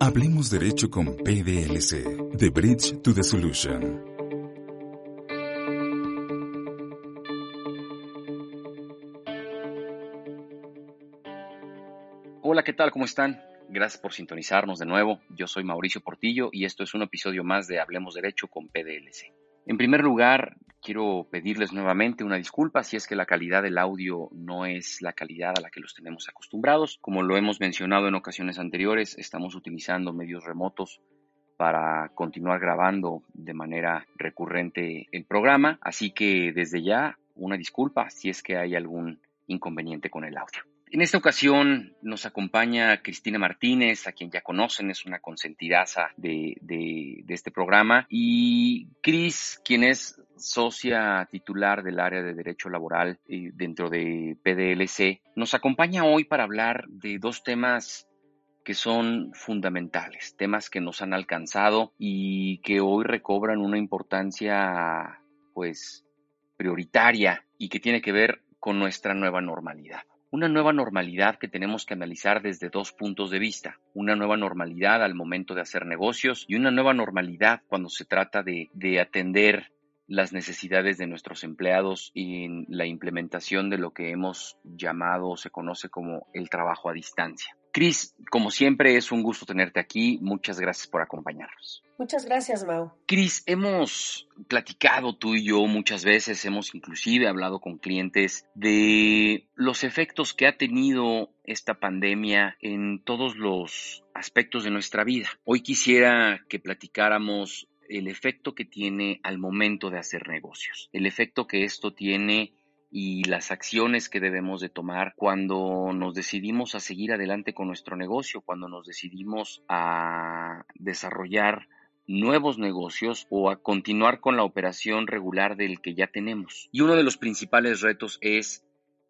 Hablemos Derecho con PDLC, The Bridge to the Solution. Hola, ¿qué tal? ¿Cómo están? Gracias por sintonizarnos de nuevo. Yo soy Mauricio Portillo y esto es un episodio más de Hablemos Derecho con PDLC. En primer lugar, quiero pedirles nuevamente una disculpa si es que la calidad del audio no es la calidad a la que los tenemos acostumbrados. Como lo hemos mencionado en ocasiones anteriores, estamos utilizando medios remotos para continuar grabando de manera recurrente el programa, así que desde ya una disculpa si es que hay algún inconveniente con el audio. En esta ocasión nos acompaña Cristina Martínez, a quien ya conocen, es una consentidaza de, este programa, y Cris, quien es socia titular del área de Derecho Laboral eh, dentro de PDLC, nos acompaña hoy para hablar de dos temas que son fundamentales, temas que nos han alcanzado y que hoy recobran una importancia pues prioritaria y que tiene que ver con nuestra nueva normalidad una nueva normalidad que tenemos que analizar desde dos puntos de vista. Una nueva normalidad al momento de hacer negocios y una nueva normalidad cuando se trata de, de atender las necesidades de nuestros empleados en la implementación de lo que hemos llamado o se conoce como el trabajo a distancia. Cris, como siempre es un gusto tenerte aquí. Muchas gracias por acompañarnos. Muchas gracias, Mau. Cris, hemos platicado tú y yo muchas veces, hemos inclusive hablado con clientes de los efectos que ha tenido esta pandemia en todos los aspectos de nuestra vida. Hoy quisiera que platicáramos el efecto que tiene al momento de hacer negocios, el efecto que esto tiene y las acciones que debemos de tomar cuando nos decidimos a seguir adelante con nuestro negocio, cuando nos decidimos a desarrollar nuevos negocios o a continuar con la operación regular del que ya tenemos. Y uno de los principales retos es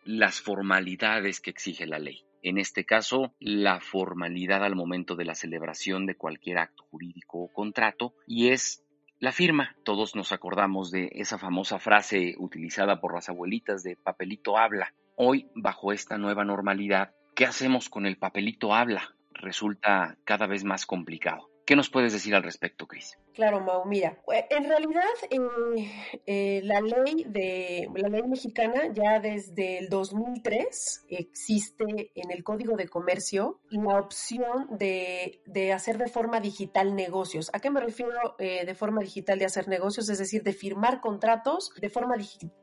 las formalidades que exige la ley. En este caso, la formalidad al momento de la celebración de cualquier acto jurídico o contrato y es la firma. Todos nos acordamos de esa famosa frase utilizada por las abuelitas de papelito habla. Hoy, bajo esta nueva normalidad, ¿qué hacemos con el papelito habla? Resulta cada vez más complicado. ¿Qué nos puedes decir al respecto, Cris? Claro, Mau, mira, eh, en realidad eh, eh, la ley de la ley mexicana ya desde el 2003 existe en el Código de Comercio la opción de, de hacer de forma digital negocios. ¿A qué me refiero de forma digital de hacer negocios? Es decir, de firmar contratos de forma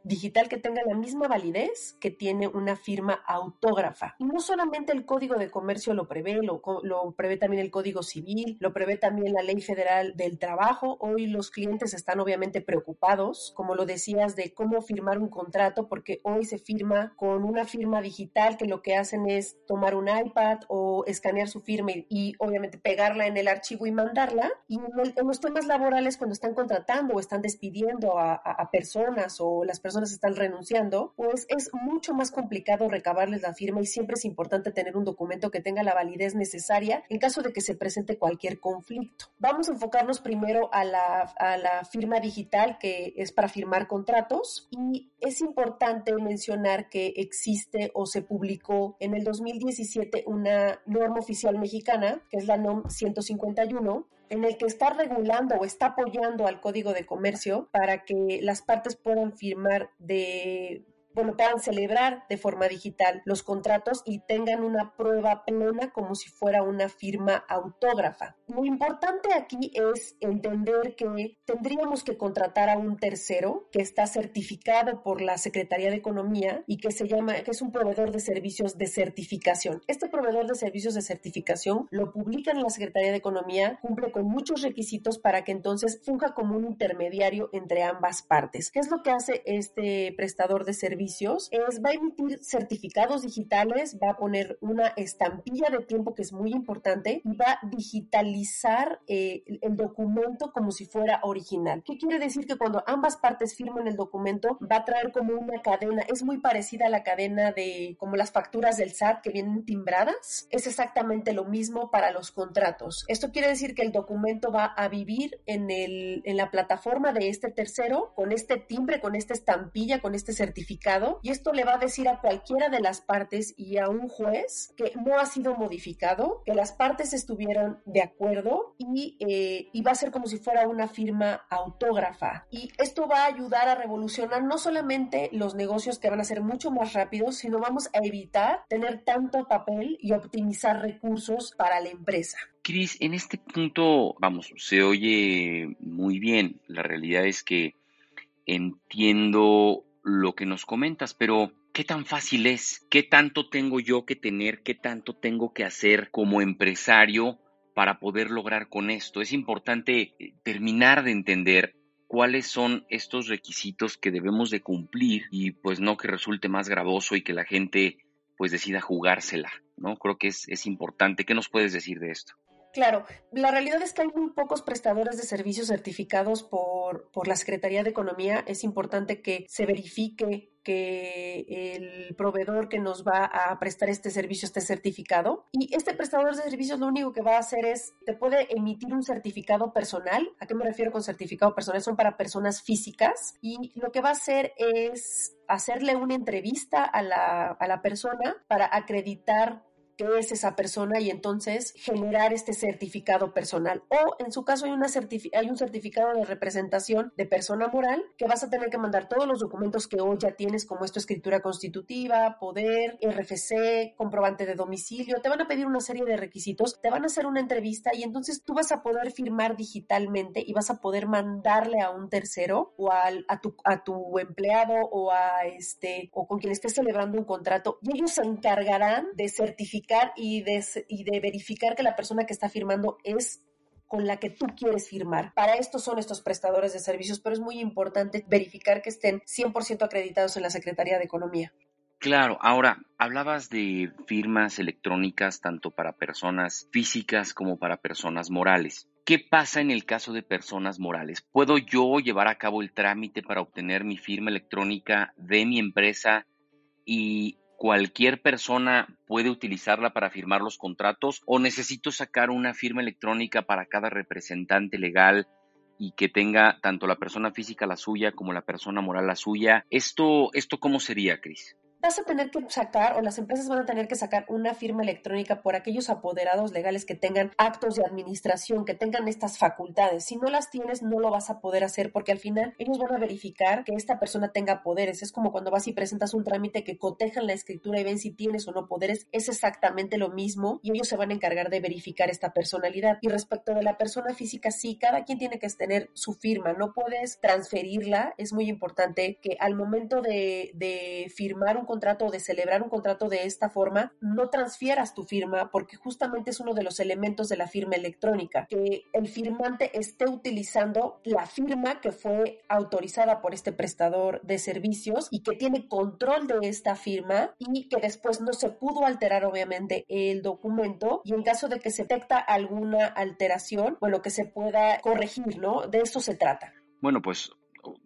digital que tenga la misma validez que tiene una firma autógrafa. Y no solamente el Código de Comercio lo prevé, lo, lo prevé también el Código Civil, lo prevé también la Ley Federal del Trabajo Hoy los clientes están obviamente preocupados, como lo decías, de cómo firmar un contrato, porque hoy se firma con una firma digital que lo que hacen es tomar un iPad o escanear su firma y, obviamente pegarla en el archivo y mandarla. Y en, los temas laborales, cuando están contratando o están despidiendo a, a personas o las personas están renunciando, pues es mucho más complicado recabarles la firma y siempre es importante tener un documento que tenga la validez necesaria en caso de que se presente cualquier conflicto. Vamos a enfocarnos primero a la, firma digital que es para firmar contratos. Y es importante mencionar que existe o se publicó en el 2017 una norma oficial mexicana, que es la NOM 151, en el que está regulando o está apoyando al Código de Comercio para que las partes puedan firmar de bueno, puedan celebrar de forma digital los contratos y tengan una prueba plena como si fuera una firma autógrafa. Lo importante aquí es entender que tendríamos que contratar a un tercero que está certificado por la Secretaría de Economía y que se llama, que es un proveedor de servicios de certificación. Este proveedor de servicios de certificación lo publica en la Secretaría de Economía, cumple con muchos requisitos para que entonces funja como un intermediario entre ambas partes. ¿Qué es lo que hace este prestador de servicios? Es, va a emitir certificados digitales, va a poner una estampilla de tiempo que es muy importante y va a digitalizar eh, el documento como si fuera original. ¿Qué quiere decir? Que cuando ambas partes firman el documento va a traer como una cadena, es muy parecida a la cadena de como las facturas del SAT que vienen timbradas, es exactamente lo mismo para los contratos. Esto quiere decir que el documento va a vivir en, el, en la plataforma de este tercero con este timbre, con esta estampilla, con este certificado y esto le va a decir a cualquiera de las partes y a un juez que no ha sido modificado, que las partes estuvieron de acuerdo y, eh, y va a ser como si fuera una firma autógrafa. Y esto va a ayudar a revolucionar no solamente los negocios que van a ser mucho más rápidos, sino vamos a evitar tener tanto papel y optimizar recursos para la empresa. Cris, en este punto, vamos, se oye muy bien. La realidad es que entiendo lo que nos comentas, pero ¿qué tan fácil es? ¿Qué tanto tengo yo que tener? ¿Qué tanto tengo que hacer como empresario para poder lograr con esto? Es importante eh, terminar de entender cuáles son estos requisitos que debemos de cumplir y pues no que resulte más gravoso y que la gente pues decida jugársela, ¿no? Creo que es, es importante. ¿Qué nos puedes decir de esto? Claro, la realidad es que hay muy pocos prestadores de servicios certificados por, por, la Secretaría de Economía. Es importante que se verifique que el proveedor que nos va a prestar este servicio esté certificado. Y este prestador de servicios lo único que va a hacer es, te puede emitir un certificado personal. ¿A qué me refiero con certificado personal? Son para personas físicas. Y lo que va a hacer es hacerle una entrevista a la, a la persona para acreditar qué es esa persona y entonces generar este certificado personal. O en su caso hay, una hay un certificado de representación de persona moral que vas a tener que mandar todos los documentos que hoy ya tienes como esto escritura constitutiva, poder, RFC, comprobante de domicilio. Te van a pedir una serie de requisitos, te van a hacer una entrevista y entonces tú vas a poder firmar digitalmente y vas a poder mandarle a un tercero o al, a, tu, a tu empleado o a este o con quien estés celebrando un contrato y ellos se encargarán de certificar y de, verificar que la persona que está firmando es con la que tú quieres firmar. Para esto son estos prestadores de servicios, pero es muy importante verificar que estén 100% acreditados en la Secretaría de Economía. Claro, ahora hablabas de firmas electrónicas tanto para personas físicas como para personas morales. ¿Qué pasa en el caso de personas morales? ¿Puedo yo llevar a cabo el trámite para obtener mi firma electrónica de mi empresa y cualquier persona puede utilizarla para firmar los contratos o necesito sacar una firma electrónica para cada representante legal y que tenga tanto la persona física la suya como la persona moral la suya. ¿Esto, esto cómo sería, Cris? Vas a tener que sacar o las empresas van a tener que sacar una firma electrónica por aquellos apoderados legales que tengan actos de administración, que tengan estas facultades. Si no las tienes, no lo vas a poder hacer porque al final ellos van a verificar que esta persona tenga poderes. Es como cuando vas y presentas un trámite que cotejan la escritura y ven si tienes o no poderes. Es exactamente lo mismo y ellos se van a encargar de verificar esta personalidad. Y respecto de la persona física, sí, cada quien tiene que tener su firma. No puedes transferirla. Es muy importante que al momento de, de firmar un contrato o de celebrar un contrato de esta forma, no transfieras tu firma porque justamente es uno de los elementos de la firma electrónica, que el firmante esté utilizando la firma que fue autorizada por este prestador de servicios y que tiene control de esta firma y que después no se pudo alterar obviamente el documento y en caso de que se detecta alguna alteración, bueno, que se pueda corregir, ¿no? De eso se trata. Bueno, pues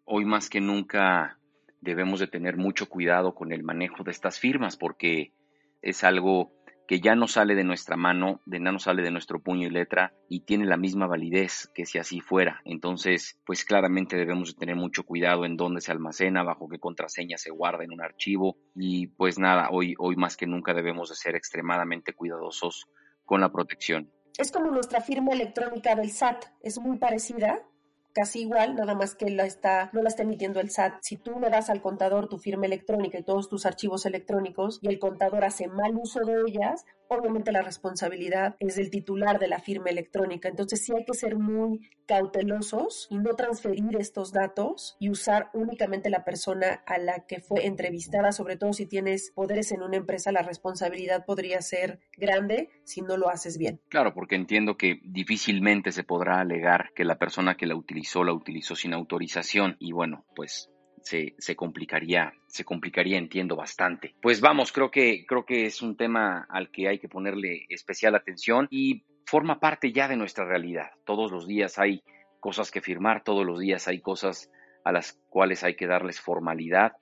hoy más que nunca debemos de tener mucho cuidado con el manejo de estas firmas porque es algo que ya no sale de nuestra mano, de no sale de nuestro puño y letra y tiene la misma validez que si así fuera. Entonces, pues claramente debemos de tener mucho cuidado en dónde se almacena, bajo qué contraseña se guarda en un archivo y pues nada, hoy, hoy más que nunca debemos de ser extremadamente cuidadosos con la protección. Es como nuestra firma electrónica del SAT, es muy parecida, casi igual, nada más que la está, no la está emitiendo el SAT. Si tú le das al contador tu firma electrónica y todos tus archivos electrónicos y el contador hace mal uso de ellas, obviamente la responsabilidad es del titular de la firma electrónica. Entonces sí hay que ser muy cautelosos y no transferir estos datos y usar únicamente la persona a la que fue entrevistada, sobre todo si tienes poderes en una empresa, la responsabilidad podría ser grande si no lo haces bien. Claro, porque entiendo que difícilmente se podrá alegar que la persona que la utilizó la utilizó sin autorización y bueno, pues se, complicaría, se complicaría, entiendo bastante. Pues vamos, creo que, creo que es un tema al que hay que ponerle especial atención y forma parte ya de nuestra realidad. Todos los días hay cosas que firmar, todos los días hay cosas a las cuales hay que darles formalidad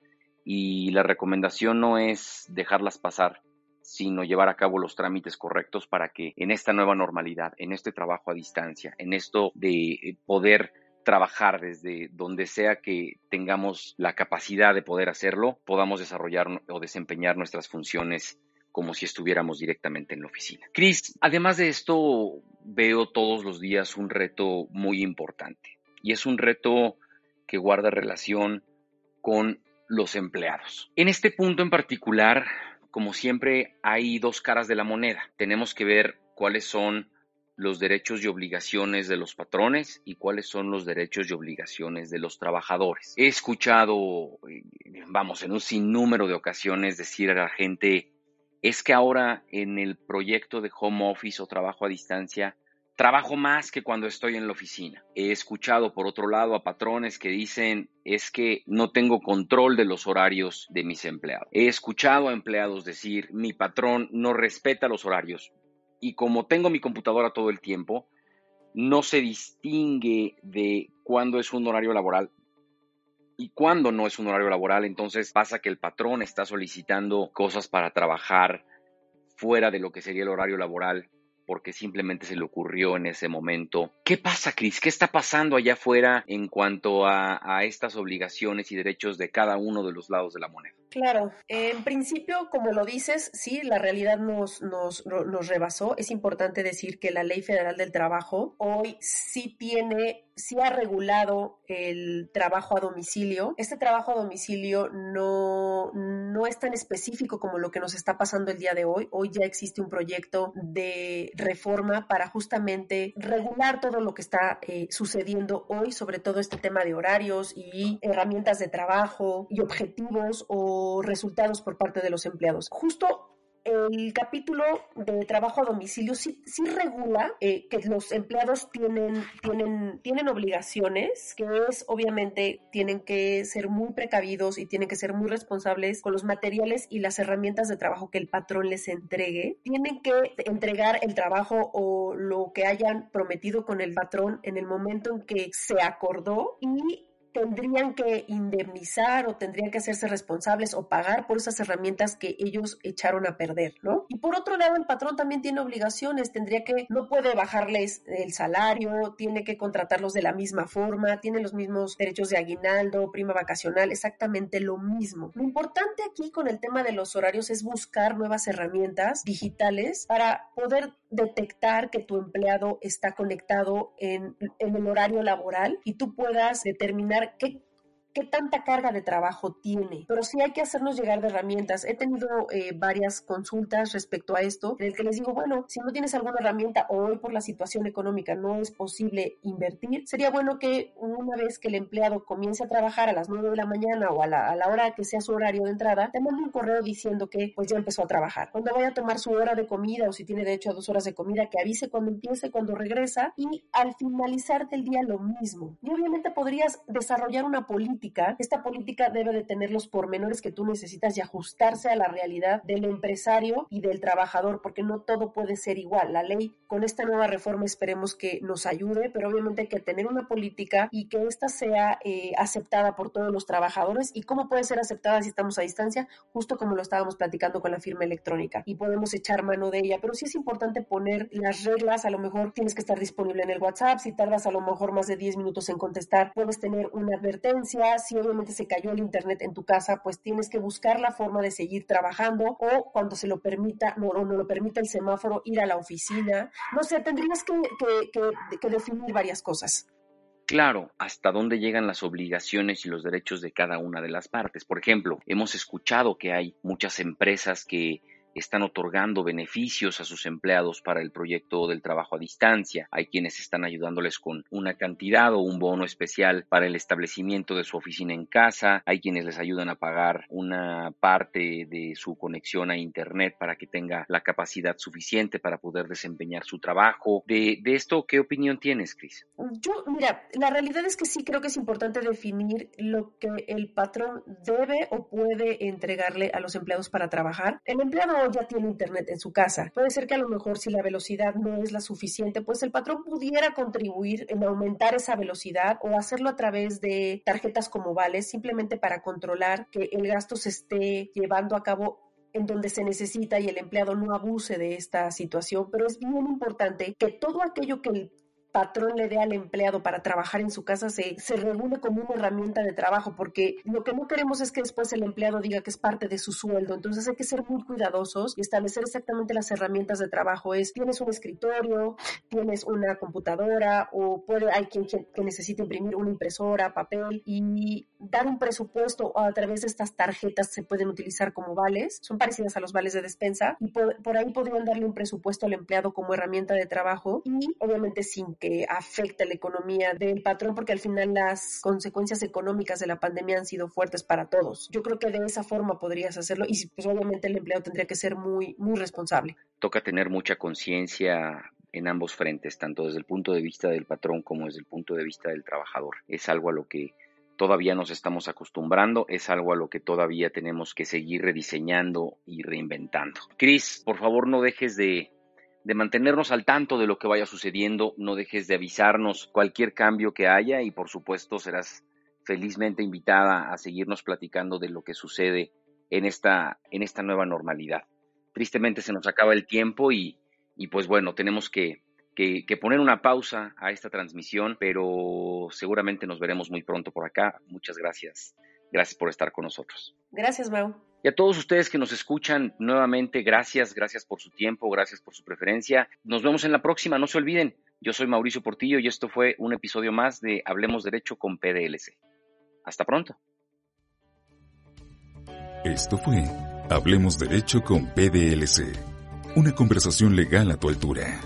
y la recomendación no es dejarlas pasar, sino llevar a cabo los trámites correctos para que en esta nueva normalidad, en este trabajo a distancia, en esto de poder trabajar desde donde sea que tengamos la capacidad de poder hacerlo, podamos desarrollar o desempeñar nuestras funciones como si estuviéramos directamente en la oficina. Chris, además de esto, veo todos los días un reto muy importante y es un reto que guarda relación con los empleados. En este punto en particular, como siempre, hay dos caras de la moneda. Tenemos que ver cuáles son los derechos y obligaciones de los patrones y cuáles son los derechos y obligaciones de los trabajadores. He escuchado, eh, vamos, en un sinnúmero de ocasiones decir a la gente, es que ahora en el proyecto de home office o trabajo a distancia, trabajo más que cuando estoy en la oficina. He escuchado, por otro lado, a patrones que dicen, es que no tengo control de los horarios de mis empleados. He escuchado a empleados decir, mi patrón no respeta los horarios y como tengo mi computadora todo el tiempo, no se distingue de cuándo es un horario laboral y cuándo no es un horario laboral. Entonces pasa que el patrón está solicitando cosas para trabajar fuera de lo que sería el horario laboral porque simplemente se le ocurrió en ese momento. ¿Qué pasa, Cris? ¿Qué está pasando allá afuera en cuanto a, a estas obligaciones y derechos de cada uno de los lados de la moneda? Claro, en principio, como lo dices, sí, la realidad nos, nos, nos, rebasó. Es importante decir que la Ley Federal del Trabajo hoy sí tiene, sí ha regulado el trabajo a domicilio. Este trabajo a domicilio no, no es tan específico como lo que nos está pasando el día de hoy. Hoy ya existe un proyecto de reforma para justamente regular todo lo que está eh, sucediendo hoy, sobre todo este tema de horarios y herramientas de trabajo y objetivos o resultados por parte de los empleados. Justo el capítulo de trabajo a domicilio sí, sí regula eh, que los empleados tienen, tienen, tienen obligaciones, que es obviamente tienen que ser muy precavidos y tienen que ser muy responsables con los materiales y las herramientas de trabajo que el patrón les entregue. Tienen que entregar el trabajo o lo que hayan prometido con el patrón en el momento en que se acordó y tendrían que indemnizar o tendrían que hacerse responsables o pagar por esas herramientas que ellos echaron a perder, ¿no? Y por otro lado, el patrón también tiene obligaciones, tendría que, no puede bajarles el salario, tiene que contratarlos de la misma forma, tiene los mismos derechos de aguinaldo, prima vacacional, exactamente lo mismo. Lo importante aquí con el tema de los horarios es buscar nuevas herramientas digitales para poder detectar que tu empleado está conectado en, en el horario laboral y tú puedas determinar qué qué tanta carga de trabajo tiene. Pero sí hay que hacernos llegar de herramientas. He tenido eh, varias consultas respecto a esto, en el que les digo, bueno, si no tienes alguna herramienta o hoy por la situación económica no es posible invertir, sería bueno que una vez que el empleado comience a trabajar a las 9 de la mañana o a la, hora que sea su horario de entrada, te mande un correo diciendo que pues ya empezó a trabajar. Cuando vaya a tomar su hora de comida o si tiene derecho a dos horas de comida, que avise cuando empiece, cuando regresa y al finalizar del día lo mismo. Y obviamente podrías desarrollar una política esta política debe de tener los pormenores que tú necesitas y ajustarse a la realidad del empresario y del trabajador, porque no todo puede ser igual. La ley con esta nueva reforma esperemos que nos ayude, pero obviamente hay que tener una política y que ésta sea eh, aceptada por todos los trabajadores. ¿Y cómo puede ser aceptada si estamos a distancia? Justo como lo estábamos platicando con la firma electrónica y podemos echar mano de ella, pero sí es importante poner las reglas, a lo mejor tienes que estar disponible en el WhatsApp, si tardas a lo mejor más de 10 minutos en contestar, puedes tener una advertencia, si obviamente se cayó el internet en tu casa, pues tienes que buscar la forma de seguir trabajando o cuando se lo permita, no, no lo permita el semáforo, ir a la oficina. No sé, tendrías que, que definir varias cosas. Claro, hasta dónde llegan las obligaciones y los derechos de cada una de las partes. Por ejemplo, hemos escuchado que hay muchas empresas que están otorgando beneficios a sus empleados para el proyecto del trabajo a distancia. Hay quienes están ayudándoles con una cantidad o un bono especial para el establecimiento de su oficina en casa. Hay quienes les ayudan a pagar una parte de su conexión a Internet para que tenga la capacidad suficiente para poder desempeñar su trabajo. De, esto, ¿qué opinión tienes, Cris? Yo, mira, la realidad es que sí creo que es importante definir lo que el patrón debe o puede entregarle a los empleados para trabajar. El empleado ya tiene internet en su casa. Puede ser que a lo mejor si la velocidad no es la suficiente, pues el patrón pudiera contribuir en aumentar esa velocidad o hacerlo a través de tarjetas como vales, simplemente para controlar que el gasto se esté llevando a cabo en donde se necesita y el empleado no abuse de esta situación, pero es bien importante que todo aquello que el patrón le dé al empleado para trabajar en su casa se, se como una herramienta de trabajo, porque lo que no queremos es que después el empleado diga que es parte de su sueldo. Entonces hay que ser muy cuidadosos y establecer exactamente las herramientas de trabajo. Es, tienes un escritorio, tienes una computadora o puede, hay quien que necesite imprimir una impresora, papel y dar un presupuesto a través de estas tarjetas se pueden utilizar como vales, son parecidas a los vales de despensa y por, por ahí podrían darle un presupuesto al empleado como herramienta de trabajo y obviamente sin que afecte la economía del patrón porque al final las consecuencias económicas de la pandemia han sido fuertes para todos. Yo creo que de esa forma podrías hacerlo y pues obviamente el empleado tendría que ser muy, muy responsable. Toca tener mucha conciencia en ambos frentes, tanto desde el punto de vista del patrón como desde el punto de vista del trabajador. Es algo a lo que todavía nos estamos acostumbrando, es algo a lo que todavía tenemos que seguir rediseñando y reinventando. Cris, por favor no dejes de, de mantenernos al tanto de lo que vaya sucediendo, no dejes de avisarnos cualquier cambio que haya y por supuesto serás felizmente invitada a seguirnos platicando de lo que sucede en esta, en esta nueva normalidad. Tristemente se nos acaba el tiempo y, y pues bueno, tenemos que, que, poner una pausa a esta transmisión, pero seguramente nos veremos muy pronto por acá. Muchas gracias. Gracias por estar con nosotros. Gracias, Mau. Y a todos ustedes que nos escuchan nuevamente, gracias, gracias por su tiempo, gracias por su preferencia. Nos vemos en la próxima, no se olviden. Yo soy Mauricio Portillo y esto fue un episodio más de Hablemos Derecho con PDLC. Hasta pronto. Esto fue Hablemos Derecho con PDLC, una conversación legal a tu altura.